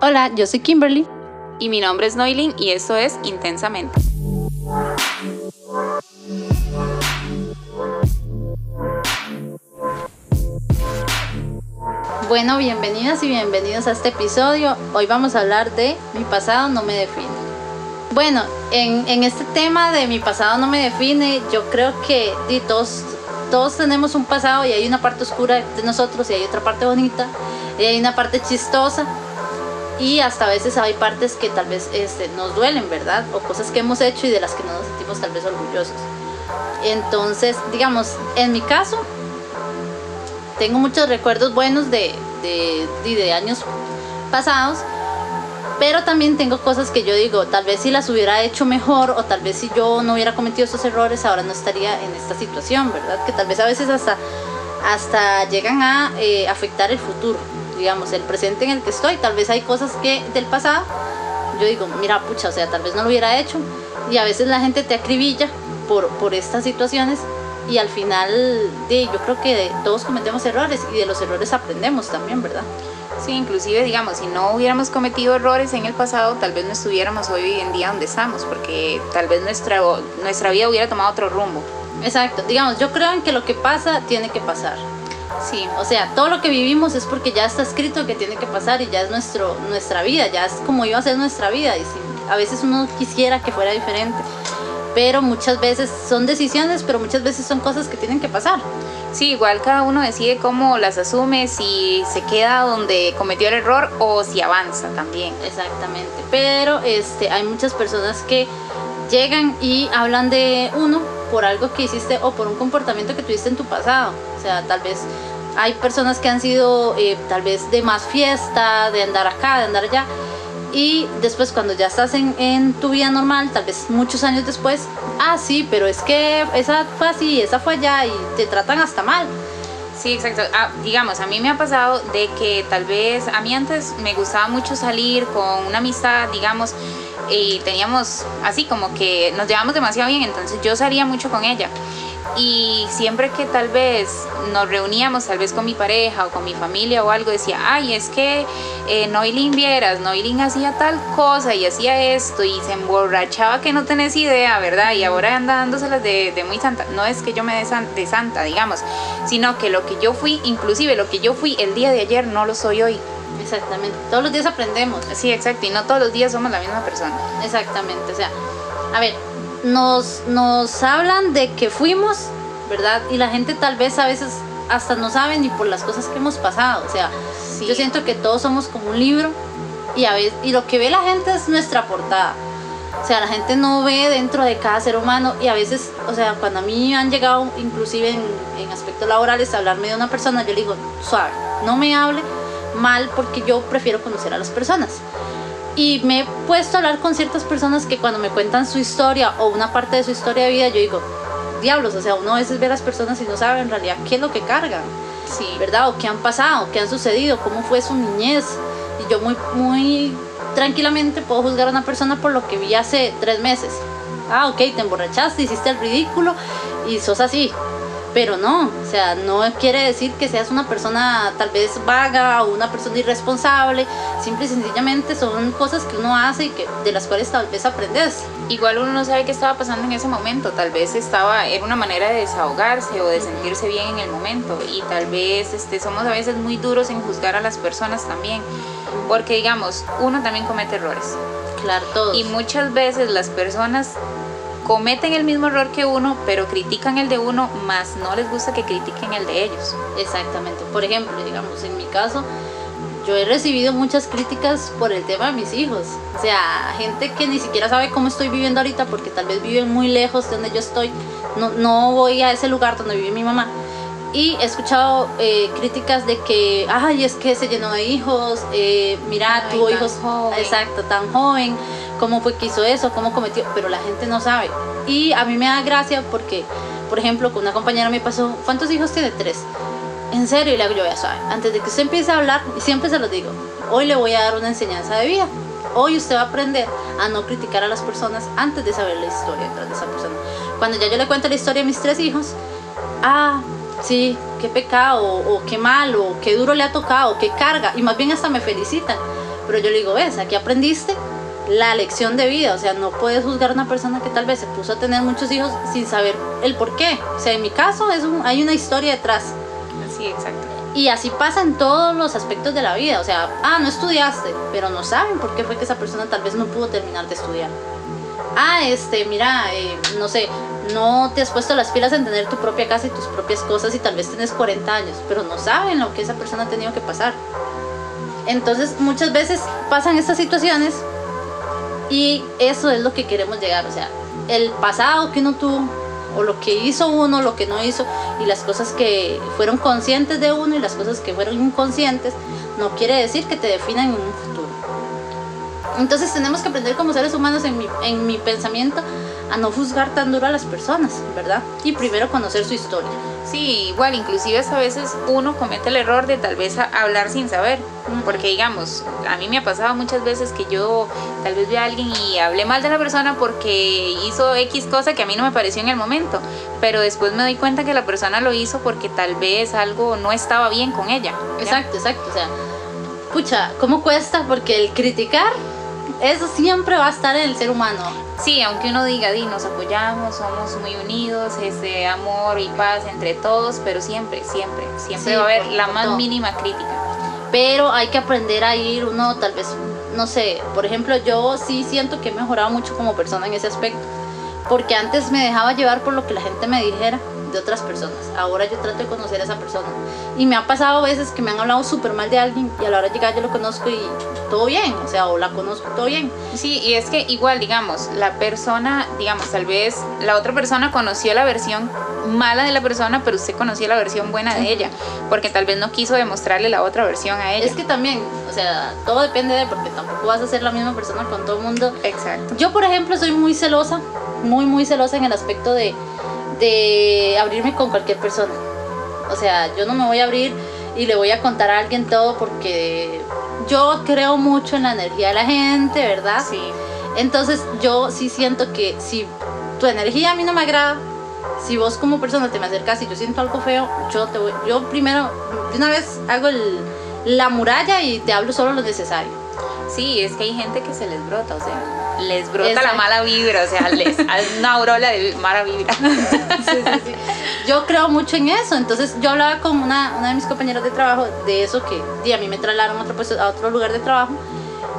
Hola, yo soy Kimberly. Y mi nombre es Noilin y esto es Intensamente. Bueno, bienvenidas y bienvenidos a este episodio. Hoy vamos a hablar de Mi pasado no me define. Bueno, en, este tema de Mi pasado no me define, yo creo que todos, todos tenemos un pasado y hay una parte oscura de nosotros y hay otra parte bonita y hay una parte chistosa y hasta a veces hay partes que tal vez este, nos duelen, ¿verdad? O cosas que hemos hecho y de las que no nos sentimos tal vez orgullosos. Entonces, digamos, en mi caso, tengo muchos recuerdos buenos de, de, años pasados, pero también tengo cosas que yo digo, tal vez si las hubiera hecho mejor o tal vez si yo no hubiera cometido esos errores, ahora no estaría en esta situación, ¿verdad? Que tal vez a veces hasta, hasta llegan a eh, afectar el futuro, digamos, el presente en el que estoy. Tal vez hay cosas que del pasado, yo digo, mira, pucha, o sea, tal vez no lo hubiera hecho. Y a veces la gente te acribilla por, por estas situaciones y al final yo creo que todos cometemos errores y de los errores aprendemos también, ¿verdad? Sí, inclusive digamos, si no hubiéramos cometido errores en el pasado, tal vez no estuviéramos hoy en día donde estamos, porque tal vez nuestra, nuestra vida hubiera tomado otro rumbo. Exacto, digamos, yo creo en que lo que pasa tiene que pasar. Sí, o sea, todo lo que vivimos es porque ya está escrito que tiene que pasar y ya es nuestro, nuestra vida, ya es como iba a ser nuestra vida y si a veces uno quisiera que fuera diferente pero muchas veces son decisiones, pero muchas veces son cosas que tienen que pasar. Sí, igual cada uno decide cómo las asume, si se queda donde cometió el error o si avanza también. Exactamente, pero este, hay muchas personas que llegan y hablan de uno por algo que hiciste o por un comportamiento que tuviste en tu pasado. O sea, tal vez hay personas que han sido eh, tal vez de más fiesta, de andar acá, de andar allá y después cuando ya estás en, tu vida normal, tal vez muchos años después, ah, sí, pero es que esa fue así, esa fue allá y te tratan hasta mal. Sí, exacto. Ah, digamos, a mí me ha pasado de que tal vez a mí antes me gustaba mucho salir con una amistad, digamos, y teníamos así como que nos llevamos demasiado bien, entonces yo salía mucho con ella y siempre que tal vez nos reuníamos, tal vez con mi pareja o con mi familia o algo, decía, ay, es que eh, Noilin vieras, Noilin hacía tal cosa y hacía esto y se emborrachaba que no tenés idea, ¿verdad? Y ahora anda dándoselas de, de muy santa. No es que yo me dé de santa, digamos, sino que lo que yo fui, inclusive lo que yo fui el día de ayer, no lo soy hoy. Exactamente, todos los días aprendemos. Sí, exacto, y no todos los días somos la misma persona. Exactamente, o sea, a ver, nos, nos hablan de que fuimos, ¿verdad? Y la gente tal vez a veces hasta no sabe ni por las cosas que hemos pasado. O sea, yo siento que todos somos como un libro y, a veces, y lo que ve la gente es nuestra portada. O sea, la gente no ve dentro de cada ser humano y a veces, o sea, cuando a mí han llegado, inclusive en, en aspectos laborales, a hablarme de una persona, yo le digo, suave, no me hable mal porque yo prefiero conocer a las personas. Y me he puesto a hablar con ciertas personas que cuando me cuentan su historia o una parte de su historia de vida, yo digo, diablos, o sea, uno a veces ve a las personas y no sabe en realidad qué es lo que cargan, sí. ¿verdad? O qué han pasado, qué han sucedido, cómo fue su niñez. Y yo muy, muy tranquilamente puedo juzgar a una persona por lo que vi hace tres meses. Ah, ok, te emborrachaste, hiciste el ridículo y sos así pero no, o sea, no quiere decir que seas una persona tal vez vaga o una persona irresponsable, simple y sencillamente son cosas que uno hace y que, de las cuales tal vez aprendes. Igual uno no sabe qué estaba pasando en ese momento, tal vez estaba, era una manera de desahogarse o de sentirse bien en el momento y tal vez este, somos a veces muy duros en juzgar a las personas también, porque digamos, uno también comete errores. Claro, todos. Y muchas veces las personas cometen el mismo error que uno, pero critican el de uno, más no les gusta que critiquen el de ellos. Exactamente. Por ejemplo, digamos, en mi caso, yo he recibido muchas críticas por el tema de mis hijos. O sea, gente que ni siquiera sabe cómo estoy viviendo ahorita porque tal vez viven muy lejos de donde yo estoy. No, no voy a ese lugar donde vive mi mamá. Y he escuchado eh, críticas de que, ay, es que se llenó de hijos, eh, mira, tuvo hijos, exacto, tan joven cómo fue que hizo eso, cómo cometió, pero la gente no sabe. Y a mí me da gracia porque, por ejemplo, con una compañera me pasó, ¿cuántos hijos tiene? Tres. En serio, y le hago yo, ya sabe, antes de que usted empiece a hablar, siempre se lo digo, hoy le voy a dar una enseñanza de vida. Hoy usted va a aprender a no criticar a las personas antes de saber la historia detrás de esa persona. Cuando ya yo le cuento la historia de mis tres hijos, ah, sí, qué pecado, o, qué mal, o qué duro le ha tocado, qué carga, y más bien hasta me felicitan Pero yo le digo, ves, aquí aprendiste la lección de vida, o sea, no puedes juzgar a una persona que tal vez se puso a tener muchos hijos sin saber el por qué. O sea, en mi caso es un, hay una historia detrás. Sí, exacto. Y así pasa en todos los aspectos de la vida. O sea, ah, no estudiaste, pero no saben por qué fue que esa persona tal vez no pudo terminar de estudiar. Ah, este, mira, eh, no sé, no te has puesto las pilas en tener tu propia casa y tus propias cosas y tal vez tienes 40 años, pero no saben lo que esa persona ha tenido que pasar. Entonces, muchas veces pasan estas situaciones y eso es lo que queremos llegar. O sea, el pasado que uno tuvo, o lo que hizo uno, lo que no hizo, y las cosas que fueron conscientes de uno y las cosas que fueron inconscientes, no quiere decir que te definan en un futuro. Entonces tenemos que aprender como seres humanos en mi, en mi pensamiento a no juzgar tan duro a las personas, ¿verdad? Y primero conocer su historia. Sí, igual, inclusive a veces uno comete el error de tal vez hablar sin saber, porque digamos, a mí me ha pasado muchas veces que yo tal vez vi a alguien y hablé mal de la persona porque hizo X cosa que a mí no me pareció en el momento, pero después me doy cuenta que la persona lo hizo porque tal vez algo no estaba bien con ella. Exacto, exacto, o sea, pucha, ¿cómo cuesta? Porque el criticar eso siempre va a estar en el ser humano. Sí, aunque uno diga, di, nos apoyamos, somos muy unidos, este amor y paz entre todos, pero siempre, siempre, siempre va a haber la más mínima crítica. Pero hay que aprender a ir uno, tal vez, no sé, por ejemplo, yo sí siento que he mejorado mucho como persona en ese aspecto, porque antes me dejaba llevar por lo que la gente me dijera de otras personas. Ahora yo trato de conocer a esa persona. Y me ha pasado veces que me han hablado súper mal de alguien y a la hora de llegar yo lo conozco y todo bien, o sea, o la conozco todo bien. Sí, y es que igual, digamos, la persona, digamos, tal vez la otra persona conoció la versión mala de la persona, pero usted conoció la versión buena de ella, porque tal vez no quiso demostrarle la otra versión a ella. Es que también, o sea, todo depende de, porque tampoco vas a ser la misma persona con todo el mundo. Exacto. Yo, por ejemplo, soy muy celosa, muy, muy celosa en el aspecto de de abrirme con cualquier persona. O sea, yo no me voy a abrir y le voy a contar a alguien todo porque yo creo mucho en la energía de la gente, ¿verdad? Sí. Entonces yo sí siento que si tu energía a mí no me agrada, si vos como persona te me acercas y yo siento algo feo, yo te voy, yo primero de una vez hago la muralla y te hablo solo lo necesario. Sí, es que hay gente que se les brota, o sea, les brota la mala vibra, o sea, les una aureola de mala vibra. Yo creo mucho en eso, entonces yo hablaba con una, una de mis compañeras de trabajo de eso que a mí me trasladaron a otro, a otro lugar de trabajo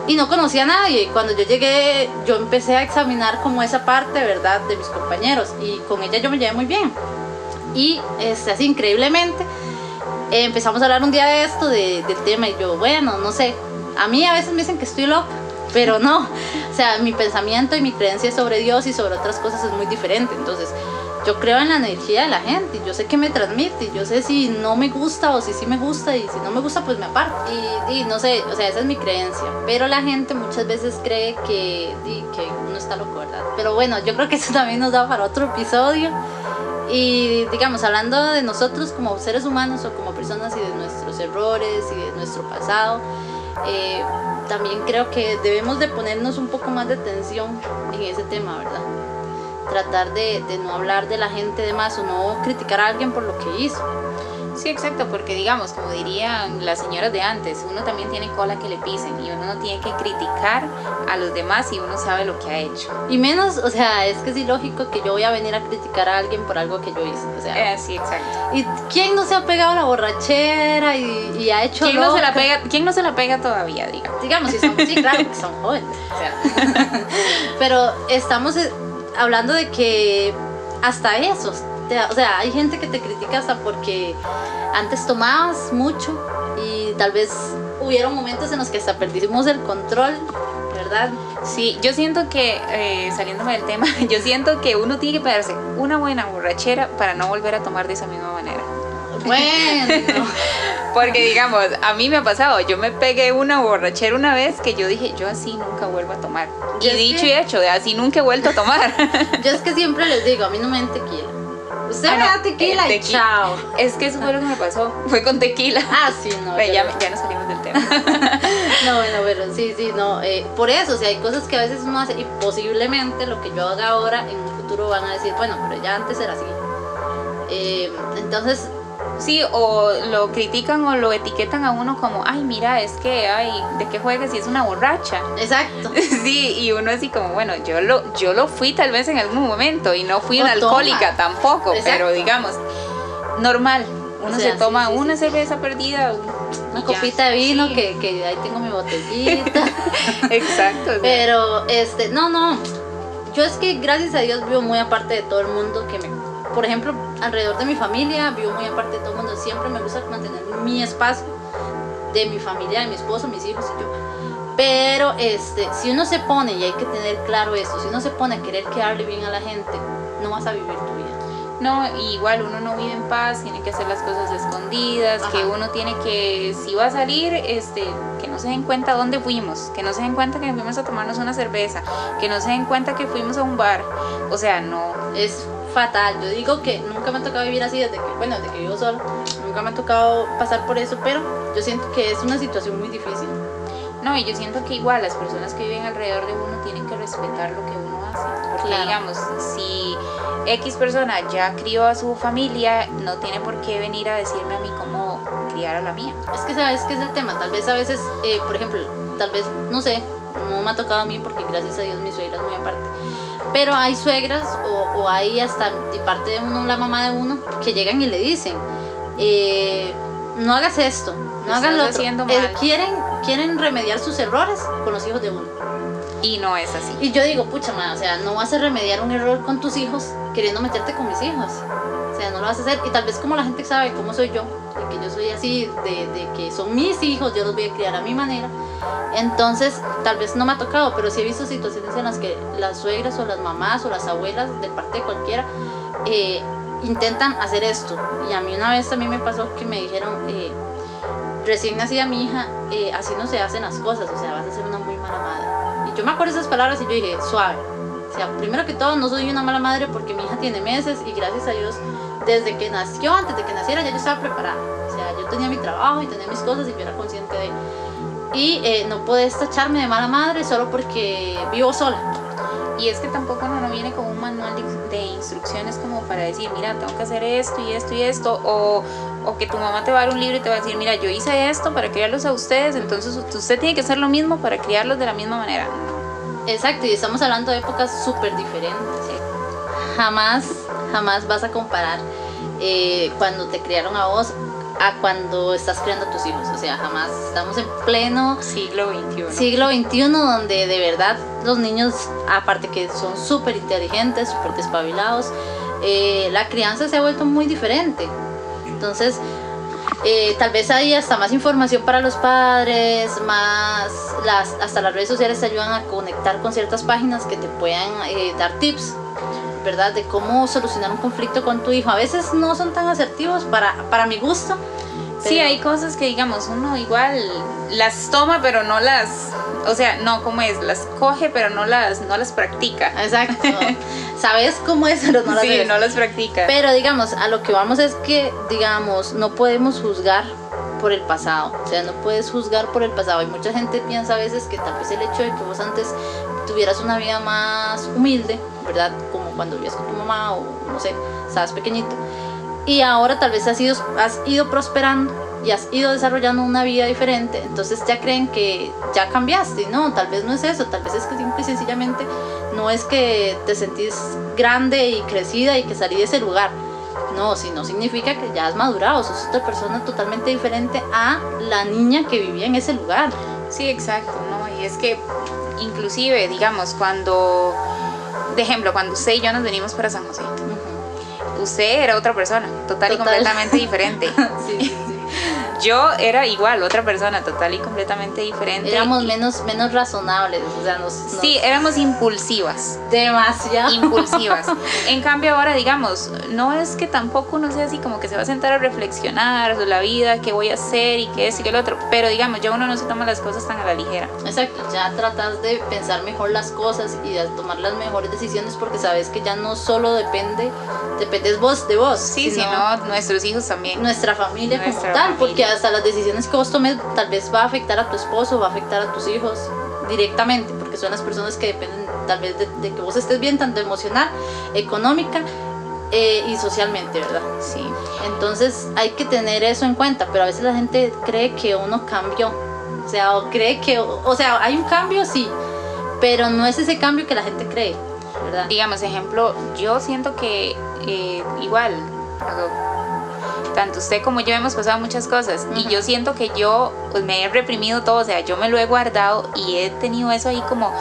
y no conocía a nadie. Cuando yo llegué, yo empecé a examinar como esa parte, ¿verdad?, de mis compañeros y con ella yo me llevé muy bien. Y este, así increíblemente empezamos a hablar un día de esto, de, del tema, y yo, bueno, no sé, a mí a veces me dicen que estoy loca pero no, o sea, mi pensamiento y mi creencia sobre Dios y sobre otras cosas es muy diferente, entonces yo creo en la energía de la gente, yo sé que me transmite, yo sé si no me gusta o si sí me gusta, y si no me gusta, pues me aparto. Y, no sé, o sea, esa es mi creencia. Pero la gente muchas veces cree que, que uno está loco, ¿verdad? Pero bueno, yo creo que eso también nos da para otro episodio. Y digamos, hablando de nosotros como seres humanos o como personas y de nuestros errores y de nuestro pasado, eh, también creo que debemos de ponernos un poco más de atención en ese tema, ¿verdad? Tratar de, de no hablar de la gente de más o no criticar a alguien por lo que hizo. Sí, exacto, porque digamos, como dirían las señoras de antes, uno también tiene cola que le pisen y uno no tiene que criticar a los demás y uno sabe lo que ha hecho. Y menos, o sea, es que es ilógico que yo voy a venir a criticar a alguien por algo que yo hice. O sea, eh, sí, exacto. ¿Y quién no se ha pegado a la borrachera y, ha hecho ¿Quién no, se la pega, ¿Quién no se la pega todavía, digamos? Digamos, si son, sí, claro, que son jóvenes. O sea. Pero estamos eh, hablando de que hasta esos o sea, hay gente que te critica hasta porque antes tomabas mucho y tal vez hubieron momentos en los que hasta perdimos el control, ¿verdad? Sí, yo siento que, eh, saliéndome del tema, yo siento que uno tiene que pegarse una buena borrachera para no volver a tomar de esa misma manera. Bueno. Porque digamos, a mí me ha pasado, yo me pegué una borrachera una vez que yo dije, yo así nunca vuelvo a tomar. y dicho y hecho, de así nunca he vuelto a tomar. yo es que siempre les digo, a mí no me tequila. Usted me da tequila, y chao. Es que eso fue lo que me pasó. Fue con tequila. Ah, sí, no. ya, ya no salimos del tema. no, bueno, pero sí, sí, no. Eh, por eso, o sea, hay cosas que a veces uno hace y posiblemente lo que yo haga ahora en un futuro van a decir, bueno, pero ya antes era así. Eh, entonces, Sí, o lo critican o lo etiquetan a uno como, ay, mira, es que, ay, ¿de qué juegas si es una borracha? Exacto. Sí, y uno así como, bueno, yo lo, yo lo fui tal vez en algún momento y no fui O una alcohólica tampoco, Exacto. pero digamos, normal. Uno O sea, se toma sí, sí, una sí, cerveza perdida. Una y ya. copita de vino que, que ahí tengo mi botellita. Exacto. Pero, este, no, no. Yo es que gracias a Dios vivo muy aparte de todo el mundo que me. Por ejemplo, alrededor de mi familia, vivo muy aparte de todo el mundo. Siempre me gusta mantener mi espacio de mi familia, de mi esposo, mis hijos y yo. Pero, este, si uno se pone, y hay que tener claro esto, si uno se pone a querer quedarle bien a la gente, no vas a vivir tu vida. No, igual uno no vive en paz, tiene que hacer las cosas escondidas, que Ajá. uno tiene que, si va a salir, este, que no se den cuenta dónde fuimos, que no se den cuenta que fuimos a tomarnos una cerveza, que no se den cuenta que fuimos a un bar. O sea, no. es fatal. Yo digo que nunca me ha tocado vivir así desde que, bueno, desde que vivo sola. Nunca me ha tocado pasar por eso, pero yo siento que es una situación muy difícil. No, y yo siento que igual las personas que viven alrededor de uno tienen que respetar lo que uno hace. Porque Claro. digamos, si X persona ya crió a su familia, no tiene por qué venir a decirme a mí cómo criar a la mía. Es que sabes que es el tema. Tal vez a veces, eh, por ejemplo, tal vez, no sé, no me ha tocado a mí porque gracias a Dios mi suegra es muy aparte. Pero hay suegras o, o hay hasta de parte de uno, la mamá de uno, que llegan y le dicen, eh, no hagas esto, no Lo hagan lo otro. Eh, quieren, quieren remediar sus errores con los hijos de uno. Y no es así. Y yo digo, pucha, ma, o sea, no vas a remediar un error con tus hijos queriendo meterte con mis hijos. O sea, no lo vas a hacer. Y tal vez como la gente sabe cómo soy yo, de que yo soy así, de, de que son mis hijos, yo los voy a criar a mi manera. Entonces, tal vez no me ha tocado, pero sí he visto situaciones en las que las suegras o las mamás o las abuelas, de parte de cualquiera, eh, intentan hacer esto. Y a mí una vez también me pasó que me dijeron, eh, recién nacida mi hija, eh, así no se hacen las cosas, o sea, vas a ser una muy mala madre. Y yo me acuerdo esas palabras y yo dije, suave. O sea, primero que todo, no soy una mala madre porque mi hija tiene meses y gracias a Dios, desde que nació, antes de que naciera, ya yo estaba preparada. O sea, yo tenía mi trabajo y tenía mis cosas y yo era consciente de... Y eh, no puedes tacharme de mala madre solo porque vivo sola. Y es que tampoco no viene con un manual de, de instrucciones como para decir, mira, tengo que hacer esto y esto y esto, o, o que tu mamá te va a dar un libro y te va a decir, mira, yo hice esto para criarlos a ustedes, entonces usted tiene que hacer lo mismo para criarlos de la misma manera. Exacto, y estamos hablando de épocas súper diferentes. Jamás, jamás vas a comparar eh, cuando te criaron a vos a cuando estás criando a tus hijos. O sea, jamás estamos en pleno Siglo XXI. siglo XXI donde de verdad los niños, aparte que son súper inteligentes, súper despabilados, eh, la crianza se ha vuelto muy diferente. Entonces, eh, tal vez hay hasta más información para los padres, más las, hasta las redes sociales te ayudan a conectar con ciertas páginas que te puedan eh, dar tips, ¿verdad? De cómo solucionar un conflicto con tu hijo. A veces no son tan asertivos para, para mi gusto. Sí, pero- hay cosas que digamos uno igual las toma pero no las, o sea, no como es, las coge pero no las, no las practica. Exacto. Sabes cómo es, pero no lo sí, no las practica. Pero digamos, a lo que vamos es que, digamos, no podemos juzgar por el pasado. O sea, no puedes juzgar por el pasado. Y mucha gente piensa a veces que tal vez el hecho de que vos antes tuvieras una vida más humilde, ¿verdad? Como cuando vivías con tu mamá o no sé, estabas pequeñito. Y ahora tal vez has ido, has ido prosperando y has ido desarrollando una vida diferente. Entonces ya creen que ya cambiaste. No, tal vez no es eso. Tal vez es que simple y sencillamente no es que te sentís grande y crecida y que salí de ese lugar. No, sino significa que ya has madurado, sos otra persona totalmente diferente a la niña que vivía en ese lugar. Sí, exacto, ¿no? Y es que inclusive, digamos, cuando, de ejemplo, cuando usted y yo nos venimos para San José, usted era otra persona, total, y completamente diferente. Sí. Yo era igual, otra persona, total y completamente diferente. Éramos menos, menos razonables, o sea, nos, nos- Sí, éramos impulsivas. demasiado. impulsivas. En cambio ahora, digamos, no es que tampoco uno sea así como que se va a sentar a reflexionar sobre la vida, qué voy a hacer y qué es y qué lo otro, pero digamos, ya uno no se toma las cosas tan a la ligera. Exacto, ya tratas de pensar mejor las cosas y de tomar las mejores decisiones porque sabes que ya no solo depende, dependes vos de vos, Sí, sino sino nuestros hijos también. nuestra familia Nuestra como tal, familia. porque hasta las decisiones que vos tomes tal vez va a afectar a tu esposo, va a afectar a tus hijos directamente, porque son las personas que dependen tal vez de, que vos estés bien, tanto emocional, económica eh, y socialmente, ¿verdad? Sí. Entonces hay que tener eso en cuenta, pero a veces la gente cree que uno cambió, o sea, o cree que, o sea, hay un cambio, sí, pero no es ese cambio que la gente cree, ¿verdad? Digamos, ejemplo, yo siento que eh, igual, tanto usted como yo hemos pasado muchas cosas y yo siento que yo pues, me he reprimido todo, o sea, yo me lo he guardado y he tenido eso ahí como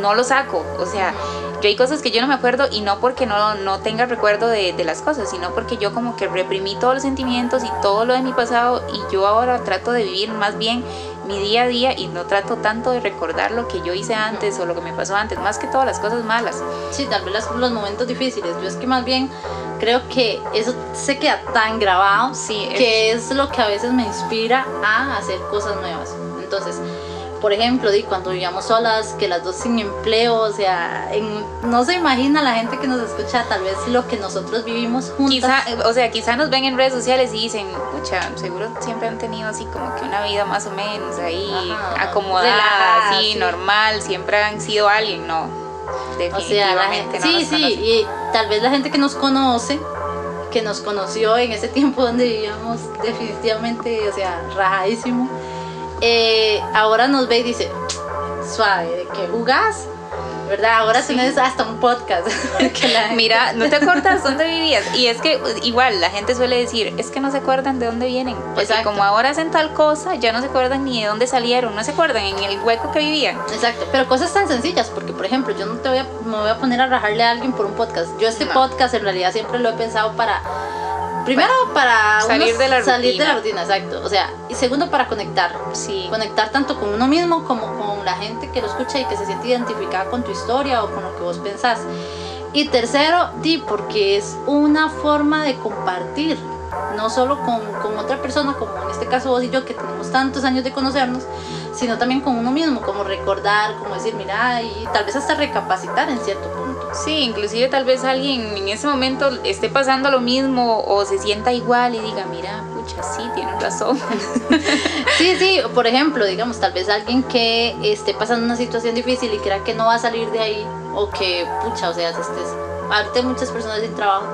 no lo saco, o sea, yo hay cosas que yo no me acuerdo y no porque no, no tenga recuerdo de, de, las cosas, sino porque yo como que reprimí todos los sentimientos y todo lo de mi pasado y yo ahora trato de vivir más bien mi día a día y no trato tanto de recordar lo que yo hice antes o lo que me pasó antes, más que todas las cosas malas. Sí, tal vez los momentos difíciles. Yo es que más bien creo que eso se queda tan grabado sí, que es lo que a veces me inspira a hacer cosas nuevas. Entonces, por ejemplo, di, cuando vivíamos solas, que las dos sin empleo, o sea, en, no se imagina la gente que nos escucha tal vez lo que nosotros vivimos juntas. Quizá, o sea, quizá nos ven en redes sociales y dicen, pucha, seguro siempre han tenido así como que una vida más o menos ahí Ajá, acomodada, relajada, así, sí. normal, siempre han sido alguien, no. Definitivamente o sea, la gente, no sí, sí, y tal vez la gente que nos conoce que nos conoció en ese tiempo donde vivíamos definitivamente, o sea, rajadísimo eh, ahora nos ve y dice, suave, ¿de qué jugás? ¿Verdad? Ahora sí. tenés hasta un podcast. Mira, no te acuerdas dónde vivías. Y es que igual la gente suele decir, es que no se acuerdan de dónde vienen. Porque Exacto. como ahora hacen tal cosa, ya no se acuerdan ni de dónde salieron, no se acuerdan en el hueco que vivían. Exacto, pero cosas tan sencillas, porque por ejemplo, yo no te voy a, me voy a poner a rajarle a alguien por un podcast. Yo este no. podcast en realidad siempre lo he pensado para Primero para salir, de la, salir de la rutina, exacto. O sea, y segundo para conectar. Sí. Conectar tanto con uno mismo como con la gente que lo escucha y que se siente identificada con tu historia o con lo que vos pensás. Y tercero, di, porque es una forma de compartir, no solo con, con otra persona, como en este caso vos y yo, que tenemos tantos años de conocernos, sino también con uno mismo, como recordar, como decir, mira, y tal vez hasta recapacitar en cierto punto. Sí, inclusive tal vez alguien en ese momento esté pasando lo mismo o se sienta igual y diga, mira, pucha, sí, tienen razón. sí, sí, por ejemplo, digamos, tal vez alguien que esté pasando una situación difícil y crea que no va a salir de ahí o que, pucha, o sea, estés, hay muchas personas sin trabajo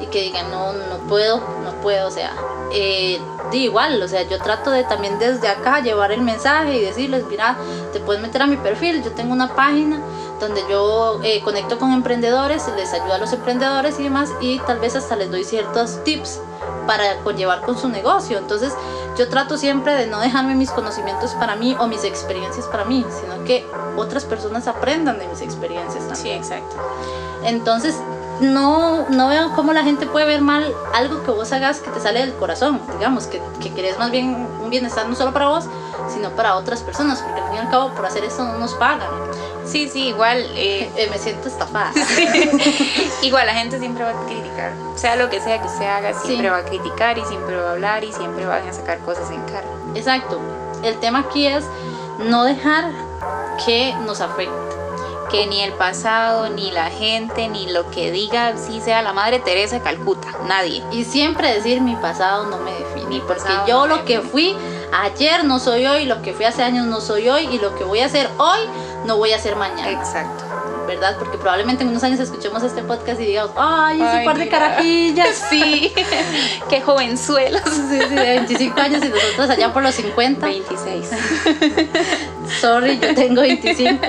y que digan, no, no puedo, no puedo, o sea, eh, igual, o sea, yo trato de también desde acá llevar el mensaje y decirles, mira, te puedes meter a mi perfil, yo tengo una página donde yo eh, conecto con emprendedores, les ayudo a los emprendedores y demás, y tal vez hasta les doy ciertos tips para conllevar con su negocio. Entonces, yo trato siempre de no dejarme mis conocimientos para mí o mis experiencias para mí, sino que otras personas aprendan de mis experiencias también. Sí, exacto. Entonces, no, no veo cómo la gente puede ver mal algo que vos hagas que te sale del corazón, digamos, que, que querés más bien un bienestar no solo para vos, sino para otras personas, porque al fin y al cabo por hacer eso no nos pagan. Sí, sí, igual. Eh, eh, me siento estafada. Sí. igual la gente siempre va a criticar. Sea lo que sea que se haga, siempre sí. va a criticar y siempre va a hablar y siempre van a sacar cosas en cara. Exacto. El tema aquí es no dejar que nos afecte. Que ni el pasado, ni la gente, ni lo que diga, si sea la madre Teresa de Calcuta, nadie. Y siempre decir mi pasado no me define, porque yo lo que fui ayer no soy hoy, lo que fui hace años no soy hoy y lo que voy a hacer hoy no voy a hacer mañana. Exacto. ¿Verdad? Porque probablemente en unos años escuchemos este podcast y digamos, ay, ese Ay, par de carajillas. Sí, qué jovenzuelos. Sí, sí, de 25 años y nosotros allá por los 50. 26. Sorry, yo tengo 25.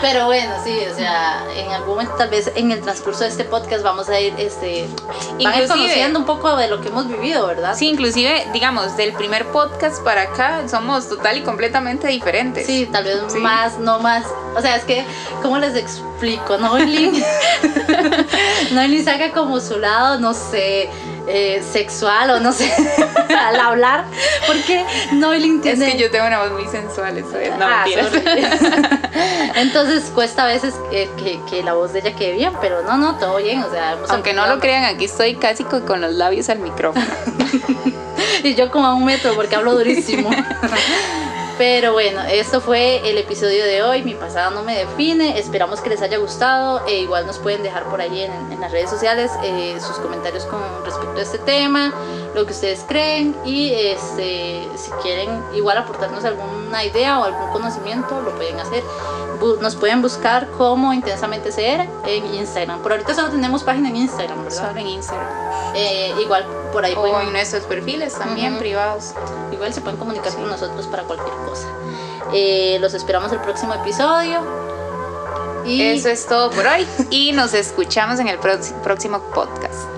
Pero bueno, sí, o sea, en algún momento tal vez en el transcurso de este podcast vamos a ir, este, van a ir conociendo un poco de lo que hemos vivido, ¿verdad? Sí, inclusive, digamos, del primer podcast para acá somos total y completamente diferentes. Sí, tal vez sí. más, no más, o sea, es que, ¿cómo les explico? Noelin, Noelin saca como su lado, no sé, eh, sexual o no sé, al hablar, porque Noelin tiene... Es que yo tengo una voz muy sensual, eso es, no ah, Entonces cuesta a veces que, que, que, la voz de ella quede bien, pero no, no, todo bien, o sea... Aunque no lo crean, aquí estoy casi con los labios al micrófono. y yo como a un metro porque hablo durísimo. Pero bueno, esto fue el episodio de hoy. Mi pasado no me define. Esperamos que les haya gustado. E igual nos pueden dejar por ahí en, las redes sociales eh, sus comentarios con respecto a este tema. lo que ustedes creen y este, si quieren igual aportarnos alguna idea o algún conocimiento, lo pueden hacer. Nos pueden buscar como Intensamente Ser en Instagram. Por ahorita solo tenemos página en Instagram, ¿verdad? Solo en Instagram. Eh, igual por ahí o pueden... en nuestros perfiles también privados. Igual se pueden comunicar con nosotros para cualquier cosa. Eh, los esperamos el próximo episodio. Y eso es todo por hoy y nos escuchamos en el próximo podcast.